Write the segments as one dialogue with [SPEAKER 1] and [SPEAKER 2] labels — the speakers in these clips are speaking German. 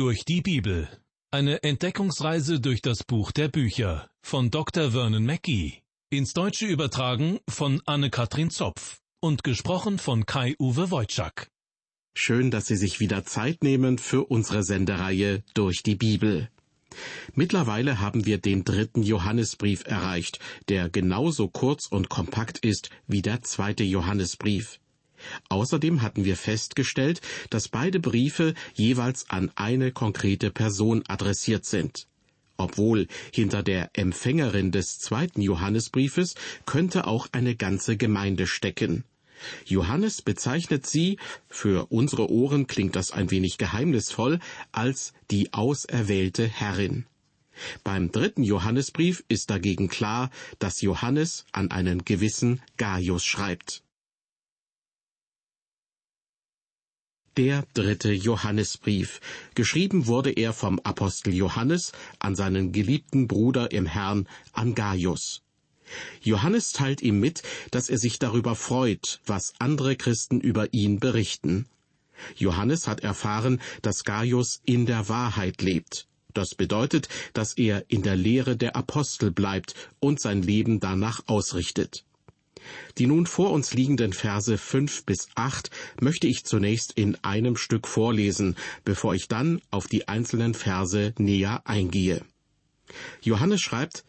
[SPEAKER 1] Durch die Bibel. Eine Entdeckungsreise durch das Buch der Bücher von Dr. Vernon Mackey. Ins Deutsche übertragen von Anne-Katrin Zopf und gesprochen von Kai-Uwe Wojczak.
[SPEAKER 2] Schön, dass Sie sich wieder Zeit nehmen für unsere Sendereihe durch die Bibel. Mittlerweile haben wir den dritten Johannesbrief erreicht, der genauso kurz und kompakt ist wie der zweite Johannesbrief. Außerdem hatten wir festgestellt, dass beide Briefe jeweils an eine konkrete Person adressiert sind. Obwohl hinter der Empfängerin des zweiten Johannesbriefes könnte auch eine ganze Gemeinde stecken. Johannes bezeichnet sie, für unsere Ohren klingt das ein wenig geheimnisvoll, als die auserwählte Herrin. Beim dritten Johannesbrief ist dagegen klar, dass Johannes an einen gewissen Gaius schreibt. Der dritte Johannesbrief. Geschrieben wurde er vom Apostel Johannes an seinen geliebten Bruder im Herrn, an Gaius. Johannes teilt ihm mit, dass er sich darüber freut, was andere Christen über ihn berichten. Johannes hat erfahren, dass Gaius in der Wahrheit lebt. Das bedeutet, dass er in der Lehre der Apostel bleibt und sein Leben danach ausrichtet. Die nun vor uns liegenden Verse fünf bis acht möchte ich zunächst in einem Stück vorlesen, bevor ich dann auf die einzelnen Verse näher eingehe. Johannes schreibt,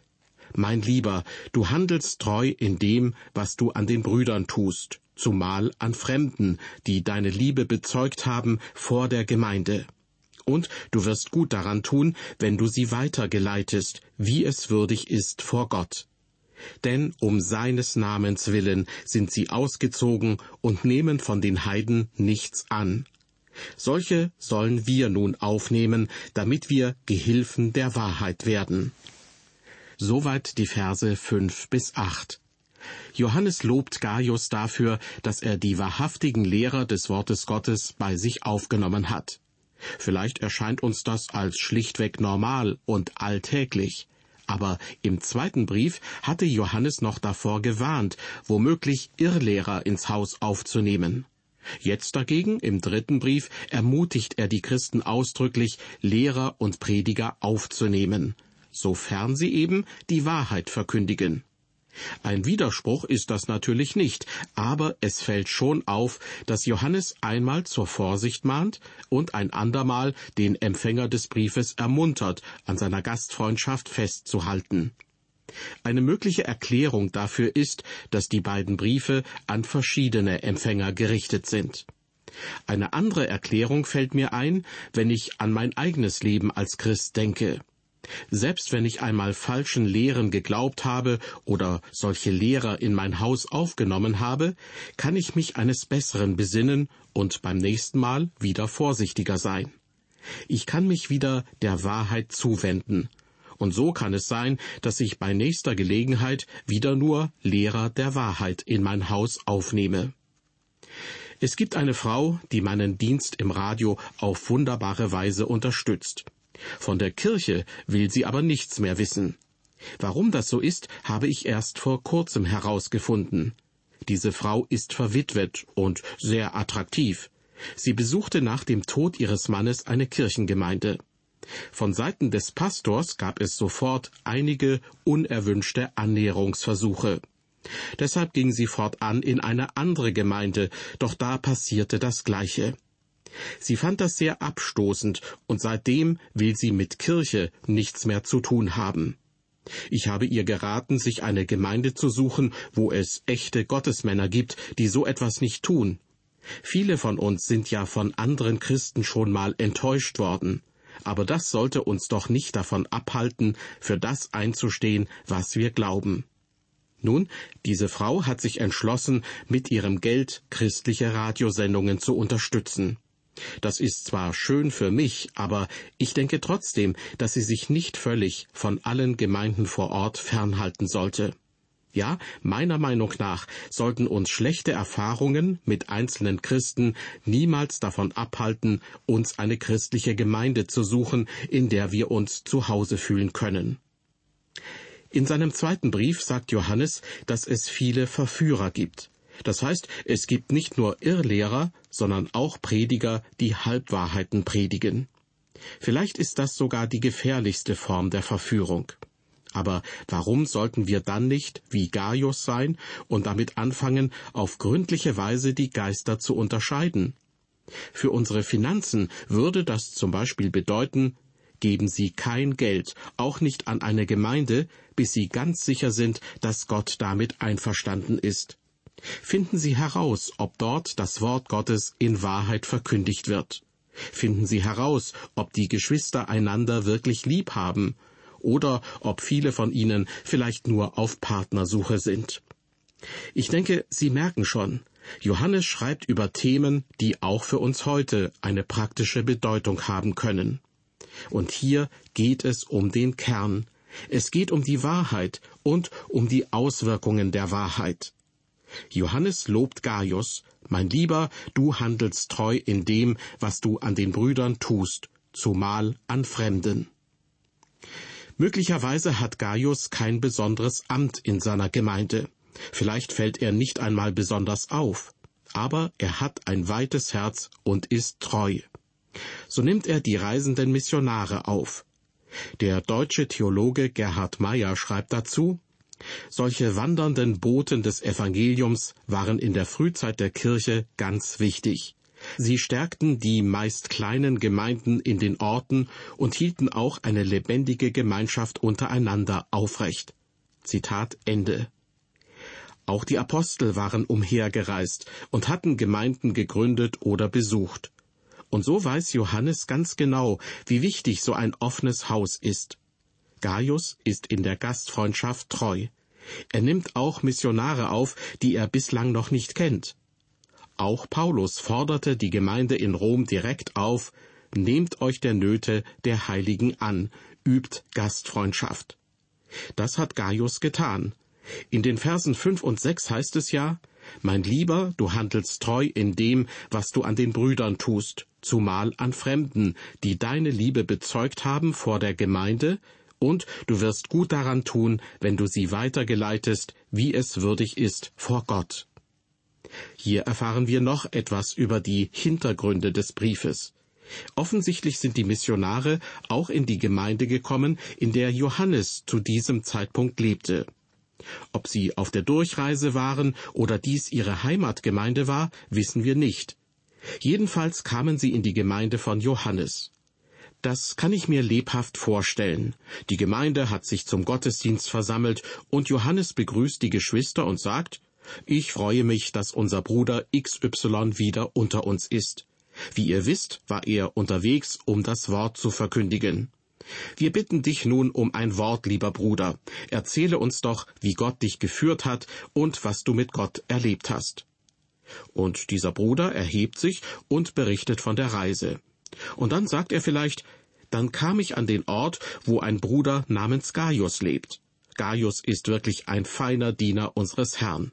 [SPEAKER 2] Mein Lieber, du handelst treu in dem, was du an den Brüdern tust, zumal an Fremden, die deine Liebe bezeugt haben vor der Gemeinde. Und du wirst gut daran tun, wenn du sie weitergeleitest, wie es würdig ist vor Gott denn um seines Namens willen sind sie ausgezogen und nehmen von den Heiden nichts an. Solche sollen wir nun aufnehmen, damit wir Gehilfen der Wahrheit werden. Soweit die Verse fünf bis acht. Johannes lobt Gaius dafür, dass er die wahrhaftigen Lehrer des Wortes Gottes bei sich aufgenommen hat. Vielleicht erscheint uns das als schlichtweg normal und alltäglich. Aber im zweiten Brief hatte Johannes noch davor gewarnt, womöglich Irrlehrer ins Haus aufzunehmen. Jetzt dagegen, im dritten Brief, ermutigt er die Christen ausdrücklich, Lehrer und Prediger aufzunehmen, sofern sie eben die Wahrheit verkündigen. Ein Widerspruch ist das natürlich nicht, aber es fällt schon auf, dass Johannes einmal zur Vorsicht mahnt und ein andermal den Empfänger des Briefes ermuntert, an seiner Gastfreundschaft festzuhalten. Eine mögliche Erklärung dafür ist, dass die beiden Briefe an verschiedene Empfänger gerichtet sind. Eine andere Erklärung fällt mir ein, wenn ich an mein eigenes Leben als Christ denke. Selbst wenn ich einmal falschen Lehren geglaubt habe oder solche Lehrer in mein Haus aufgenommen habe, kann ich mich eines Besseren besinnen und beim nächsten Mal wieder vorsichtiger sein. Ich kann mich wieder der Wahrheit zuwenden. Und so kann es sein, dass ich bei nächster Gelegenheit wieder nur Lehrer der Wahrheit in mein Haus aufnehme. Es gibt eine Frau, die meinen Dienst im Radio auf wunderbare Weise unterstützt. Von der Kirche will sie aber nichts mehr wissen. Warum das so ist, habe ich erst vor kurzem herausgefunden. Diese Frau ist verwitwet und sehr attraktiv. Sie besuchte nach dem Tod ihres Mannes eine Kirchengemeinde. Von Seiten des Pastors gab es sofort einige unerwünschte Annäherungsversuche. Deshalb ging sie fortan in eine andere Gemeinde, doch da passierte das Gleiche. Sie fand das sehr abstoßend, und seitdem will sie mit Kirche nichts mehr zu tun haben. Ich habe ihr geraten, sich eine Gemeinde zu suchen, wo es echte Gottesmänner gibt, die so etwas nicht tun. Viele von uns sind ja von anderen Christen schon mal enttäuscht worden. Aber das sollte uns doch nicht davon abhalten, für das einzustehen, was wir glauben. Nun, diese Frau hat sich entschlossen, mit ihrem Geld christliche Radiosendungen zu unterstützen. Das ist zwar schön für mich, aber ich denke trotzdem, dass sie sich nicht völlig von allen Gemeinden vor Ort fernhalten sollte. Ja, meiner Meinung nach sollten uns schlechte Erfahrungen mit einzelnen Christen niemals davon abhalten, uns eine christliche Gemeinde zu suchen, in der wir uns zu Hause fühlen können. In seinem zweiten Brief sagt Johannes, dass es viele Verführer gibt. Das heißt, es gibt nicht nur Irrlehrer, sondern auch Prediger, die Halbwahrheiten predigen. Vielleicht ist das sogar die gefährlichste Form der Verführung. Aber warum sollten wir dann nicht wie Gaius sein und damit anfangen, auf gründliche Weise die Geister zu unterscheiden? Für unsere Finanzen würde das zum Beispiel bedeuten, geben Sie kein Geld, auch nicht an eine Gemeinde, bis Sie ganz sicher sind, dass Gott damit einverstanden ist. Finden Sie heraus, ob dort das Wort Gottes in Wahrheit verkündigt wird. Finden Sie heraus, ob die Geschwister einander wirklich lieb haben oder ob viele von ihnen vielleicht nur auf Partnersuche sind. Ich denke, Sie merken schon, Johannes schreibt über Themen, die auch für uns heute eine praktische Bedeutung haben können. Und hier geht es um den Kern. Es geht um die Wahrheit und um die Auswirkungen der Wahrheit. Johannes lobt Gaius, mein Lieber, du handelst treu in dem, was du an den Brüdern tust, zumal an Fremden. Möglicherweise hat Gaius kein besonderes Amt in seiner Gemeinde. Vielleicht fällt er nicht einmal besonders auf, aber er hat ein weites Herz und ist treu. So nimmt er die reisenden Missionare auf. Der deutsche Theologe Gerhard Meyer schreibt dazu, solche wandernden Boten des Evangeliums waren in der Frühzeit der Kirche ganz wichtig. Sie stärkten die meist kleinen Gemeinden in den Orten und hielten auch eine lebendige Gemeinschaft untereinander aufrecht. Zitat Ende. Auch die Apostel waren umhergereist und hatten Gemeinden gegründet oder besucht. Und so weiß Johannes ganz genau, wie wichtig so ein offenes Haus ist. Gaius ist in der Gastfreundschaft treu. Er nimmt auch Missionare auf, die er bislang noch nicht kennt. Auch Paulus forderte die Gemeinde in Rom direkt auf, nehmt euch der Nöte der Heiligen an, übt Gastfreundschaft. Das hat Gaius getan. In den Versen fünf und sechs heißt es ja, Mein Lieber, du handelst treu in dem, was du an den Brüdern tust, zumal an Fremden, die deine Liebe bezeugt haben vor der Gemeinde, und du wirst gut daran tun, wenn du sie weitergeleitest, wie es würdig ist vor Gott. Hier erfahren wir noch etwas über die Hintergründe des Briefes. Offensichtlich sind die Missionare auch in die Gemeinde gekommen, in der Johannes zu diesem Zeitpunkt lebte. Ob sie auf der Durchreise waren oder dies ihre Heimatgemeinde war, wissen wir nicht. Jedenfalls kamen sie in die Gemeinde von Johannes. Das kann ich mir lebhaft vorstellen. Die Gemeinde hat sich zum Gottesdienst versammelt und Johannes begrüßt die Geschwister und sagt, ich freue mich, dass unser Bruder XY wieder unter uns ist. Wie ihr wisst, war er unterwegs, um das Wort zu verkündigen. Wir bitten dich nun um ein Wort, lieber Bruder. Erzähle uns doch, wie Gott dich geführt hat und was du mit Gott erlebt hast. Und dieser Bruder erhebt sich und berichtet von der Reise. Und dann sagt er vielleicht, dann kam ich an den Ort, wo ein Bruder namens Gaius lebt. Gaius ist wirklich ein feiner Diener unseres Herrn.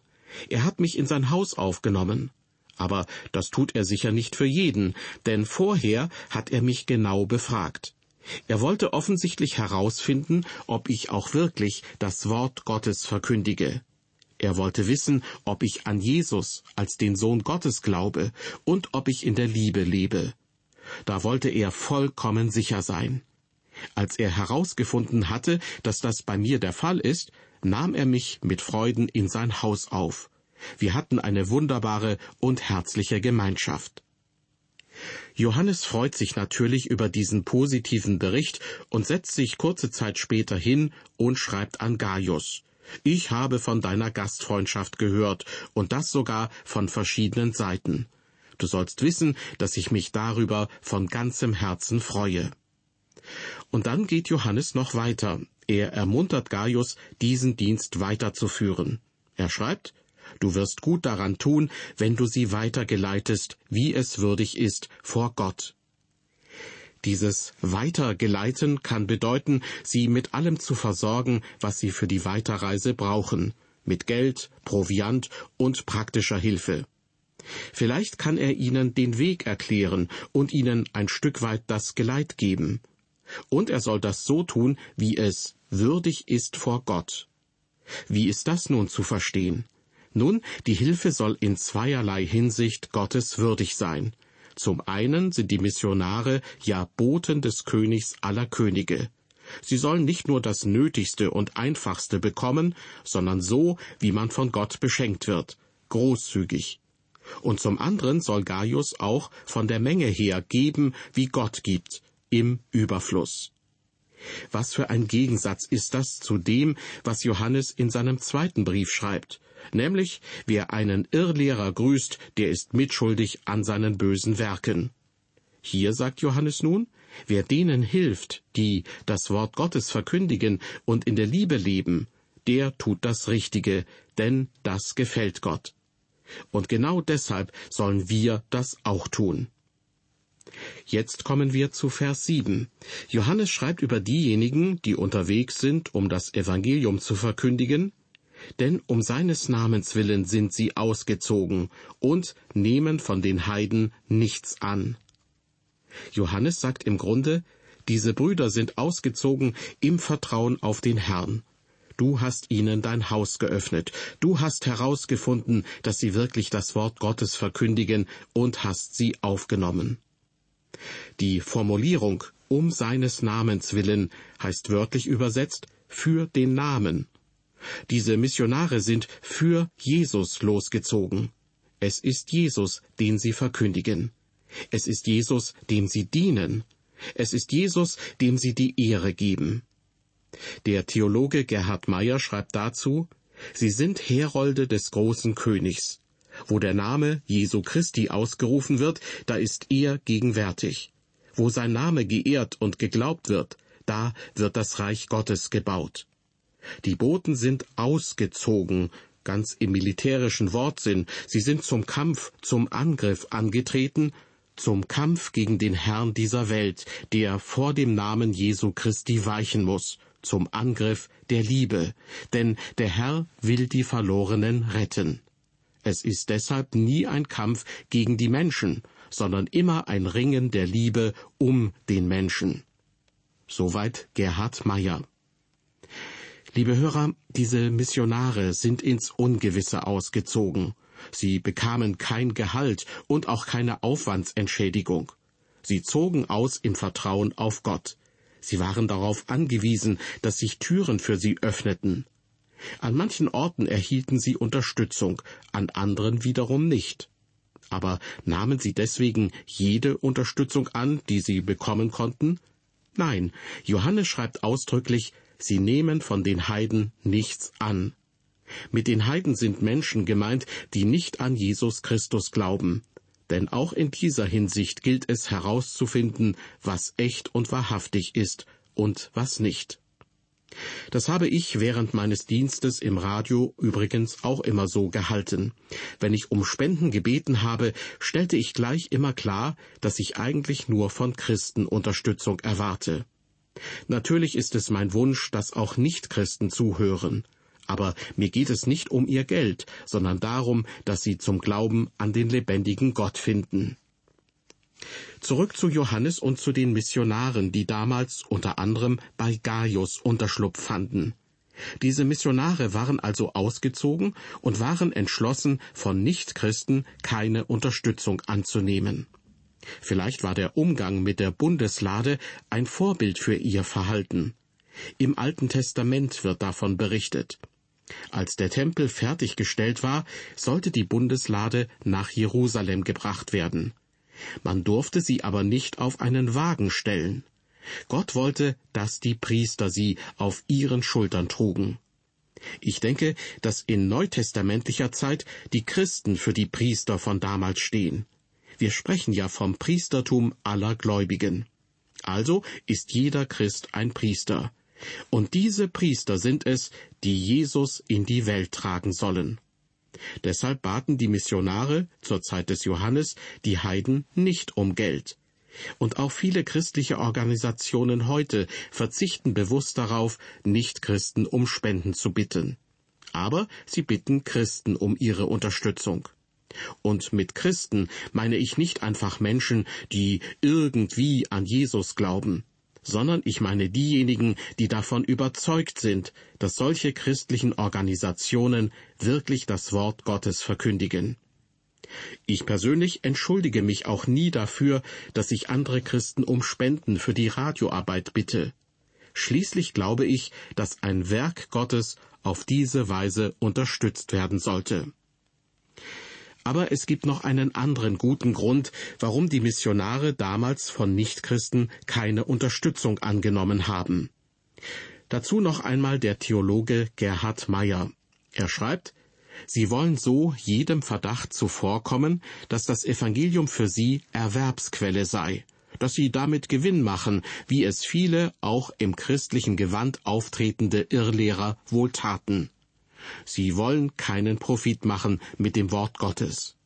[SPEAKER 2] Er hat mich in sein Haus aufgenommen. Aber das tut er sicher nicht für jeden, denn vorher hat er mich genau befragt. Er wollte offensichtlich herausfinden, ob ich auch wirklich das Wort Gottes verkündige. Er wollte wissen, ob ich an Jesus als den Sohn Gottes glaube und ob ich in der Liebe lebe. Da wollte er vollkommen sicher sein. Als er herausgefunden hatte, dass das bei mir der Fall ist, nahm er mich mit Freuden in sein Haus auf. Wir hatten eine wunderbare und herzliche Gemeinschaft. Johannes freut sich natürlich über diesen positiven Bericht und setzt sich kurze Zeit später hin und schreibt an Gaius. Ich habe von deiner Gastfreundschaft gehört, und das sogar von verschiedenen Seiten. Du sollst wissen, dass ich mich darüber von ganzem Herzen freue. Und dann geht Johannes noch weiter. Er ermuntert Gaius, diesen Dienst weiterzuführen. Er schreibt, Du wirst gut daran tun, wenn du sie weitergeleitest, wie es würdig ist, vor Gott. Dieses Weitergeleiten kann bedeuten, sie mit allem zu versorgen, was sie für die Weiterreise brauchen, mit Geld, Proviant und praktischer Hilfe. Vielleicht kann er ihnen den Weg erklären und ihnen ein Stück weit das Geleit geben. Und er soll das so tun, wie es würdig ist vor Gott. Wie ist das nun zu verstehen? Nun, die Hilfe soll in zweierlei Hinsicht Gottes würdig sein. Zum einen sind die Missionare ja Boten des Königs aller Könige. Sie sollen nicht nur das Nötigste und Einfachste bekommen, sondern so, wie man von Gott beschenkt wird, großzügig. Und zum anderen soll Gaius auch von der Menge her geben, wie Gott gibt, im Überfluss. Was für ein Gegensatz ist das zu dem, was Johannes in seinem zweiten Brief schreibt, nämlich wer einen Irrlehrer grüßt, der ist mitschuldig an seinen bösen Werken. Hier sagt Johannes nun, wer denen hilft, die das Wort Gottes verkündigen und in der Liebe leben, der tut das Richtige, denn das gefällt Gott. Und genau deshalb sollen wir das auch tun. Jetzt kommen wir zu Vers 7. Johannes schreibt über diejenigen, die unterwegs sind, um das Evangelium zu verkündigen, denn um seines Namens willen sind sie ausgezogen und nehmen von den Heiden nichts an. Johannes sagt im Grunde, diese Brüder sind ausgezogen im Vertrauen auf den Herrn. Du hast ihnen dein Haus geöffnet. Du hast herausgefunden, dass sie wirklich das Wort Gottes verkündigen und hast sie aufgenommen. Die Formulierung um seines Namens willen heißt wörtlich übersetzt für den Namen. Diese Missionare sind für Jesus losgezogen. Es ist Jesus, den sie verkündigen. Es ist Jesus, dem sie dienen. Es ist Jesus, dem sie die Ehre geben. Der Theologe Gerhard Meyer schreibt dazu, Sie sind Herolde des großen Königs. Wo der Name Jesu Christi ausgerufen wird, da ist er gegenwärtig. Wo sein Name geehrt und geglaubt wird, da wird das Reich Gottes gebaut. Die Boten sind ausgezogen, ganz im militärischen Wortsinn. Sie sind zum Kampf, zum Angriff angetreten, zum Kampf gegen den Herrn dieser Welt, der vor dem Namen Jesu Christi weichen muss, zum Angriff der Liebe, denn der Herr will die Verlorenen retten. Es ist deshalb nie ein Kampf gegen die Menschen, sondern immer ein Ringen der Liebe um den Menschen. Soweit Gerhard Meyer. Liebe Hörer, diese Missionare sind ins Ungewisse ausgezogen. Sie bekamen kein Gehalt und auch keine Aufwandsentschädigung. Sie zogen aus im Vertrauen auf Gott. Sie waren darauf angewiesen, dass sich Türen für sie öffneten. An manchen Orten erhielten sie Unterstützung, an anderen wiederum nicht. Aber nahmen sie deswegen jede Unterstützung an, die sie bekommen konnten? Nein, Johannes schreibt ausdrücklich, sie nehmen von den Heiden nichts an. Mit den Heiden sind Menschen gemeint, die nicht an Jesus Christus glauben. Denn auch in dieser Hinsicht gilt es herauszufinden, was echt und wahrhaftig ist und was nicht. Das habe ich während meines Dienstes im Radio übrigens auch immer so gehalten. Wenn ich um Spenden gebeten habe, stellte ich gleich immer klar, dass ich eigentlich nur von Christen Unterstützung erwarte. Natürlich ist es mein Wunsch, dass auch Nichtchristen zuhören. Aber mir geht es nicht um ihr Geld, sondern darum, dass sie zum Glauben an den lebendigen Gott finden. Zurück zu Johannes und zu den Missionaren, die damals unter anderem bei Gaius Unterschlupf fanden. Diese Missionare waren also ausgezogen und waren entschlossen, von Nichtchristen keine Unterstützung anzunehmen. Vielleicht war der Umgang mit der Bundeslade ein Vorbild für ihr Verhalten. Im Alten Testament wird davon berichtet. Als der Tempel fertiggestellt war, sollte die Bundeslade nach Jerusalem gebracht werden. Man durfte sie aber nicht auf einen Wagen stellen. Gott wollte, dass die Priester sie auf ihren Schultern trugen. Ich denke, dass in neutestamentlicher Zeit die Christen für die Priester von damals stehen. Wir sprechen ja vom Priestertum aller Gläubigen. Also ist jeder Christ ein Priester. Und diese Priester sind es, die Jesus in die Welt tragen sollen. Deshalb baten die Missionare zur Zeit des Johannes die Heiden nicht um Geld. Und auch viele christliche Organisationen heute verzichten bewusst darauf, Nichtchristen um Spenden zu bitten. Aber sie bitten Christen um ihre Unterstützung. Und mit Christen meine ich nicht einfach Menschen, die irgendwie an Jesus glauben sondern ich meine diejenigen, die davon überzeugt sind, dass solche christlichen Organisationen wirklich das Wort Gottes verkündigen. Ich persönlich entschuldige mich auch nie dafür, dass ich andere Christen um Spenden für die Radioarbeit bitte. Schließlich glaube ich, dass ein Werk Gottes auf diese Weise unterstützt werden sollte. Aber es gibt noch einen anderen guten Grund, warum die Missionare damals von Nichtchristen keine Unterstützung angenommen haben. Dazu noch einmal der Theologe Gerhard Meyer. Er schreibt, Sie wollen so jedem Verdacht zuvorkommen, dass das Evangelium für sie Erwerbsquelle sei, dass sie damit Gewinn machen, wie es viele auch im christlichen Gewand auftretende Irrlehrer wohl taten. Sie wollen keinen Profit machen mit dem Wort Gottes.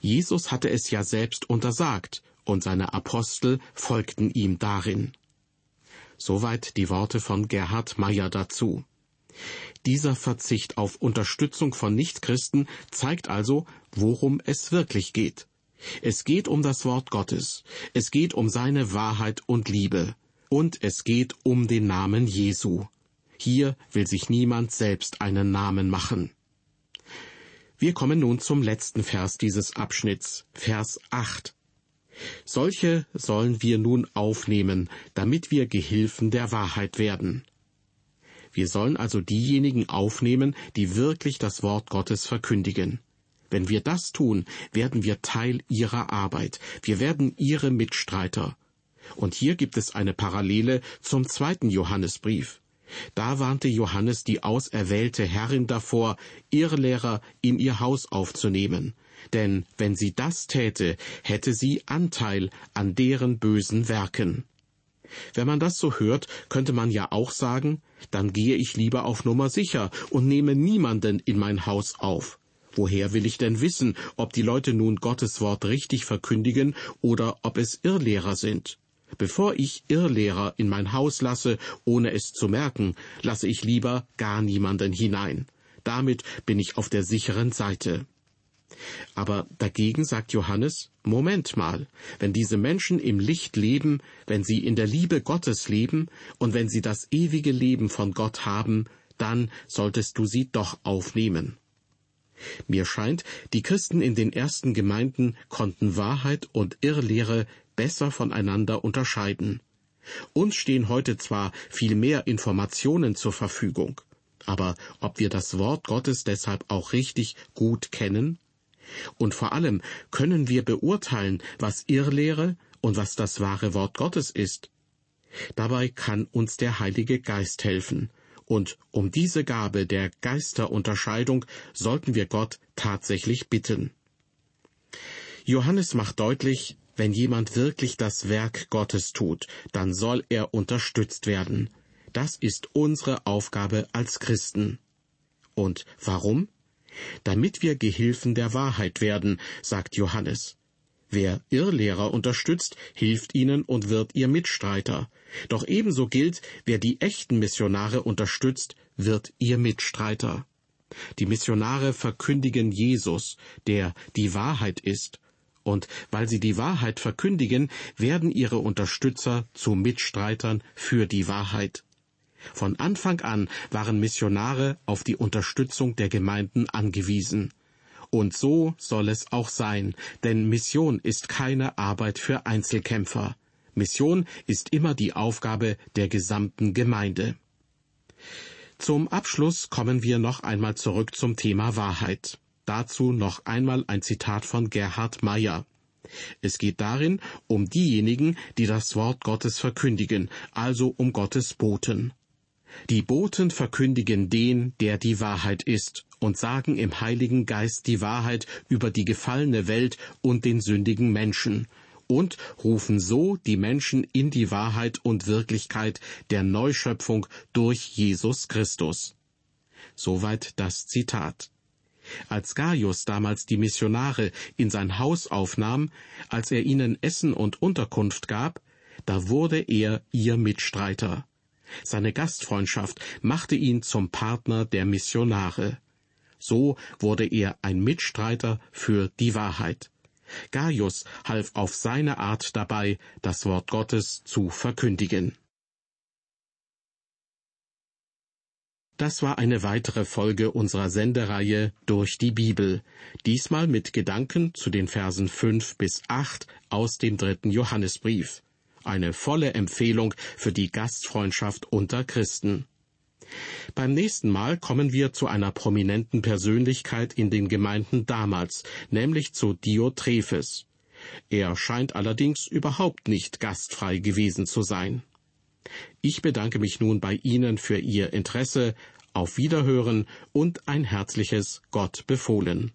[SPEAKER 2] Jesus hatte es ja selbst untersagt, und seine Apostel folgten ihm darin. Soweit die Worte von Gerhard Meyer dazu. Dieser Verzicht auf Unterstützung von Nichtchristen zeigt also, worum es wirklich geht. Es geht um das Wort Gottes, es geht um seine Wahrheit und Liebe, und es geht um den Namen Jesu. Hier will sich niemand selbst einen Namen machen. Wir kommen nun zum letzten Vers dieses Abschnitts, Vers 8. Solche sollen wir nun aufnehmen, damit wir Gehilfen der Wahrheit werden. Wir sollen also diejenigen aufnehmen, die wirklich das Wort Gottes verkündigen. Wenn wir das tun, werden wir Teil ihrer Arbeit, wir werden ihre Mitstreiter. Und hier gibt es eine Parallele zum zweiten Johannesbrief. Da warnte Johannes die auserwählte Herrin davor, Irrlehrer in ihr Haus aufzunehmen. Denn wenn sie das täte, hätte sie Anteil an deren bösen Werken. Wenn man das so hört, könnte man ja auch sagen, dann gehe ich lieber auf Nummer sicher und nehme niemanden in mein Haus auf. Woher will ich denn wissen, ob die Leute nun Gottes Wort richtig verkündigen oder ob es Irrlehrer sind? Bevor ich Irrlehrer in mein Haus lasse, ohne es zu merken, lasse ich lieber gar niemanden hinein. Damit bin ich auf der sicheren Seite. Aber dagegen sagt Johannes, Moment mal, wenn diese Menschen im Licht leben, wenn sie in der Liebe Gottes leben und wenn sie das ewige Leben von Gott haben, dann solltest du sie doch aufnehmen. Mir scheint, die Christen in den ersten Gemeinden konnten Wahrheit und Irrlehre besser voneinander unterscheiden. Uns stehen heute zwar viel mehr Informationen zur Verfügung, aber ob wir das Wort Gottes deshalb auch richtig gut kennen? Und vor allem können wir beurteilen, was Irrlehre und was das wahre Wort Gottes ist. Dabei kann uns der Heilige Geist helfen, und um diese Gabe der Geisterunterscheidung sollten wir Gott tatsächlich bitten. Johannes macht deutlich, wenn jemand wirklich das Werk Gottes tut, dann soll er unterstützt werden. Das ist unsere Aufgabe als Christen. Und warum? damit wir Gehilfen der Wahrheit werden, sagt Johannes. Wer Irrlehrer unterstützt, hilft ihnen und wird ihr Mitstreiter. Doch ebenso gilt, wer die echten Missionare unterstützt, wird ihr Mitstreiter. Die Missionare verkündigen Jesus, der die Wahrheit ist, und weil sie die Wahrheit verkündigen, werden ihre Unterstützer zu Mitstreitern für die Wahrheit. Von Anfang an waren Missionare auf die Unterstützung der Gemeinden angewiesen. Und so soll es auch sein, denn Mission ist keine Arbeit für Einzelkämpfer. Mission ist immer die Aufgabe der gesamten Gemeinde. Zum Abschluss kommen wir noch einmal zurück zum Thema Wahrheit. Dazu noch einmal ein Zitat von Gerhard Meyer. Es geht darin um diejenigen, die das Wort Gottes verkündigen, also um Gottes Boten. Die Boten verkündigen den, der die Wahrheit ist, und sagen im Heiligen Geist die Wahrheit über die gefallene Welt und den sündigen Menschen, und rufen so die Menschen in die Wahrheit und Wirklichkeit der Neuschöpfung durch Jesus Christus. Soweit das Zitat. Als Gaius damals die Missionare in sein Haus aufnahm, als er ihnen Essen und Unterkunft gab, da wurde er ihr Mitstreiter. Seine Gastfreundschaft machte ihn zum Partner der Missionare. So wurde er ein Mitstreiter für die Wahrheit. Gaius half auf seine Art dabei, das Wort Gottes zu verkündigen. Das war eine weitere Folge unserer Sendereihe Durch die Bibel. Diesmal mit Gedanken zu den Versen fünf bis acht aus dem dritten Johannesbrief. Eine volle Empfehlung für die Gastfreundschaft unter Christen. Beim nächsten Mal kommen wir zu einer prominenten Persönlichkeit in den Gemeinden damals, nämlich zu Diotrephes. Er scheint allerdings überhaupt nicht gastfrei gewesen zu sein. Ich bedanke mich nun bei Ihnen für Ihr Interesse, auf Wiederhören und ein herzliches Gott befohlen.